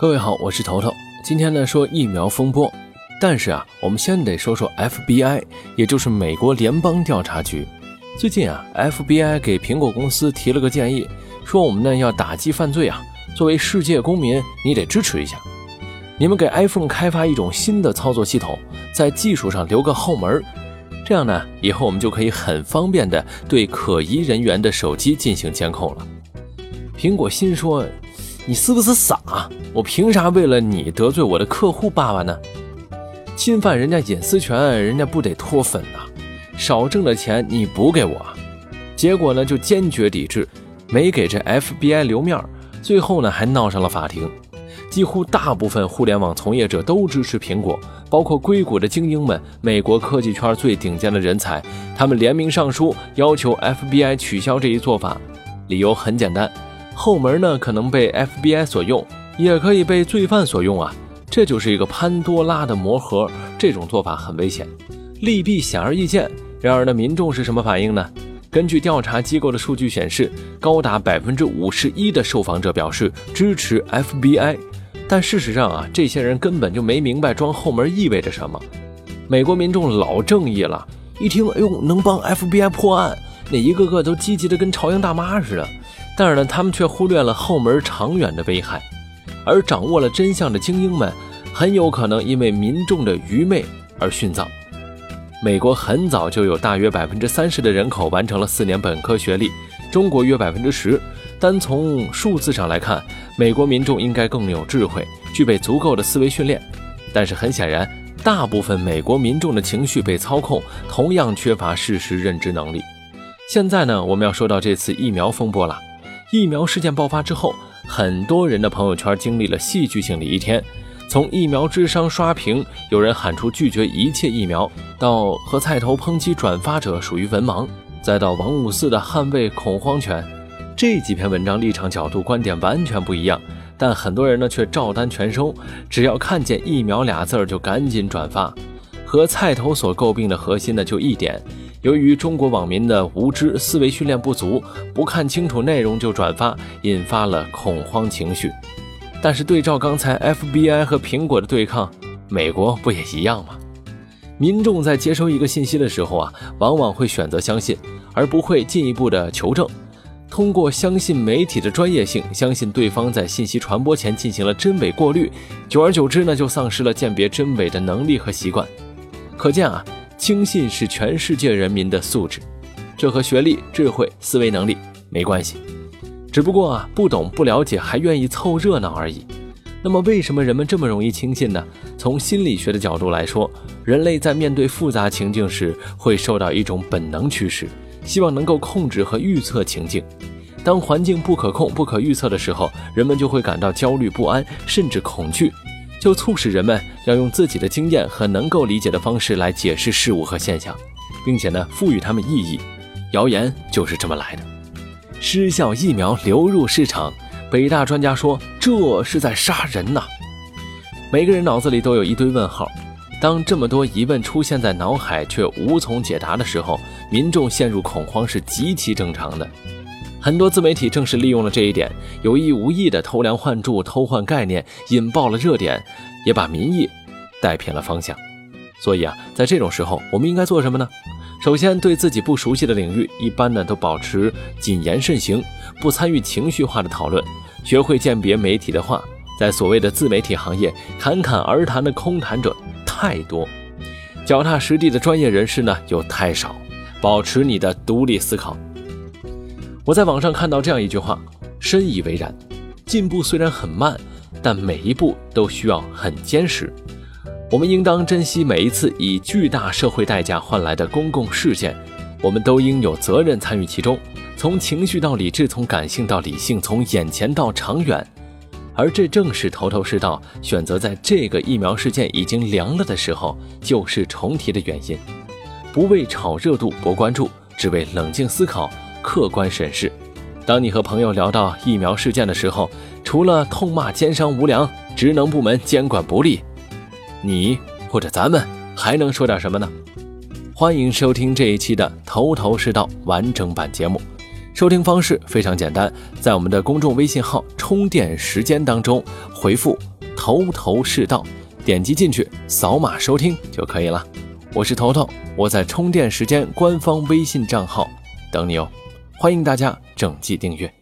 各位好，我是头头。今天呢说疫苗风波，但是啊，我们先得说说 FBI，也就是美国联邦调查局。最近啊，FBI 给苹果公司提了个建议，说我们呢要打击犯罪啊，作为世界公民，你得支持一下。你们给 iPhone 开发一种新的操作系统，在技术上留个后门，这样呢，以后我们就可以很方便的对可疑人员的手机进行监控了。苹果心说。你是不是傻？我凭啥为了你得罪我的客户爸爸呢？侵犯人家隐私权，人家不得脱粉呐？少挣的钱你补给我，结果呢就坚决抵制，没给这 FBI 留面最后呢还闹上了法庭。几乎大部分互联网从业者都支持苹果，包括硅谷的精英们，美国科技圈最顶尖的人才，他们联名上书要求 FBI 取消这一做法，理由很简单。后门呢，可能被 FBI 所用，也可以被罪犯所用啊！这就是一个潘多拉的魔盒，这种做法很危险，利弊显而易见。然而呢，民众是什么反应呢？根据调查机构的数据显示，高达百分之五十一的受访者表示支持 FBI，但事实上啊，这些人根本就没明白装后门意味着什么。美国民众老正义了，一听哎呦能帮 FBI 破案，那一个个都积极的跟朝阳大妈似的。但是呢，他们却忽略了后门长远的危害，而掌握了真相的精英们，很有可能因为民众的愚昧而殉葬。美国很早就有大约百分之三十的人口完成了四年本科学历，中国约百分之十。单从数字上来看，美国民众应该更有智慧，具备足够的思维训练。但是很显然，大部分美国民众的情绪被操控，同样缺乏事实认知能力。现在呢，我们要说到这次疫苗风波了。疫苗事件爆发之后，很多人的朋友圈经历了戏剧性的一天。从疫苗智商刷屏，有人喊出拒绝一切疫苗，到和菜头抨击转发者属于文盲，再到王五四的捍卫恐慌权，这几篇文章立场角度观点完全不一样，但很多人呢却照单全收，只要看见疫苗俩字儿就赶紧转发。和菜头所诟病的核心呢就一点。由于中国网民的无知、思维训练不足，不看清楚内容就转发，引发了恐慌情绪。但是对照刚才 FBI 和苹果的对抗，美国不也一样吗？民众在接收一个信息的时候啊，往往会选择相信，而不会进一步的求证。通过相信媒体的专业性，相信对方在信息传播前进行了真伪过滤，久而久之呢，就丧失了鉴别真伪的能力和习惯。可见啊。轻信是全世界人民的素质，这和学历、智慧、思维能力没关系，只不过啊不懂不了解还愿意凑热闹而已。那么为什么人们这么容易轻信呢？从心理学的角度来说，人类在面对复杂情境时会受到一种本能驱使，希望能够控制和预测情境。当环境不可控、不可预测的时候，人们就会感到焦虑不安，甚至恐惧。就促使人们要用自己的经验和能够理解的方式来解释事物和现象，并且呢赋予它们意义。谣言就是这么来的。失效疫苗流入市场，北大专家说这是在杀人呐。每个人脑子里都有一堆问号。当这么多疑问出现在脑海却无从解答的时候，民众陷入恐慌是极其正常的。很多自媒体正是利用了这一点，有意无意的偷梁换柱、偷换概念，引爆了热点，也把民意带偏了方向。所以啊，在这种时候，我们应该做什么呢？首先，对自己不熟悉的领域，一般呢都保持谨言慎行，不参与情绪化的讨论，学会鉴别媒体的话。在所谓的自媒体行业，侃侃而谈的空谈者太多，脚踏实地的专业人士呢又太少。保持你的独立思考。我在网上看到这样一句话，深以为然。进步虽然很慢，但每一步都需要很坚实。我们应当珍惜每一次以巨大社会代价换来的公共事件，我们都应有责任参与其中。从情绪到理智，从感性到理性，从眼前到长远。而这正是头头是道，选择在这个疫苗事件已经凉了的时候旧事重提的原因。不为炒热度博关注，只为冷静思考。客观审视，当你和朋友聊到疫苗事件的时候，除了痛骂奸商无良、职能部门监管不力，你或者咱们还能说点什么呢？欢迎收听这一期的《头头是道》完整版节目。收听方式非常简单，在我们的公众微信号“充电时间”当中回复“头头是道”，点击进去扫码收听就可以了。我是头头，我在充电时间官方微信账号等你哦，欢迎大家整季订阅。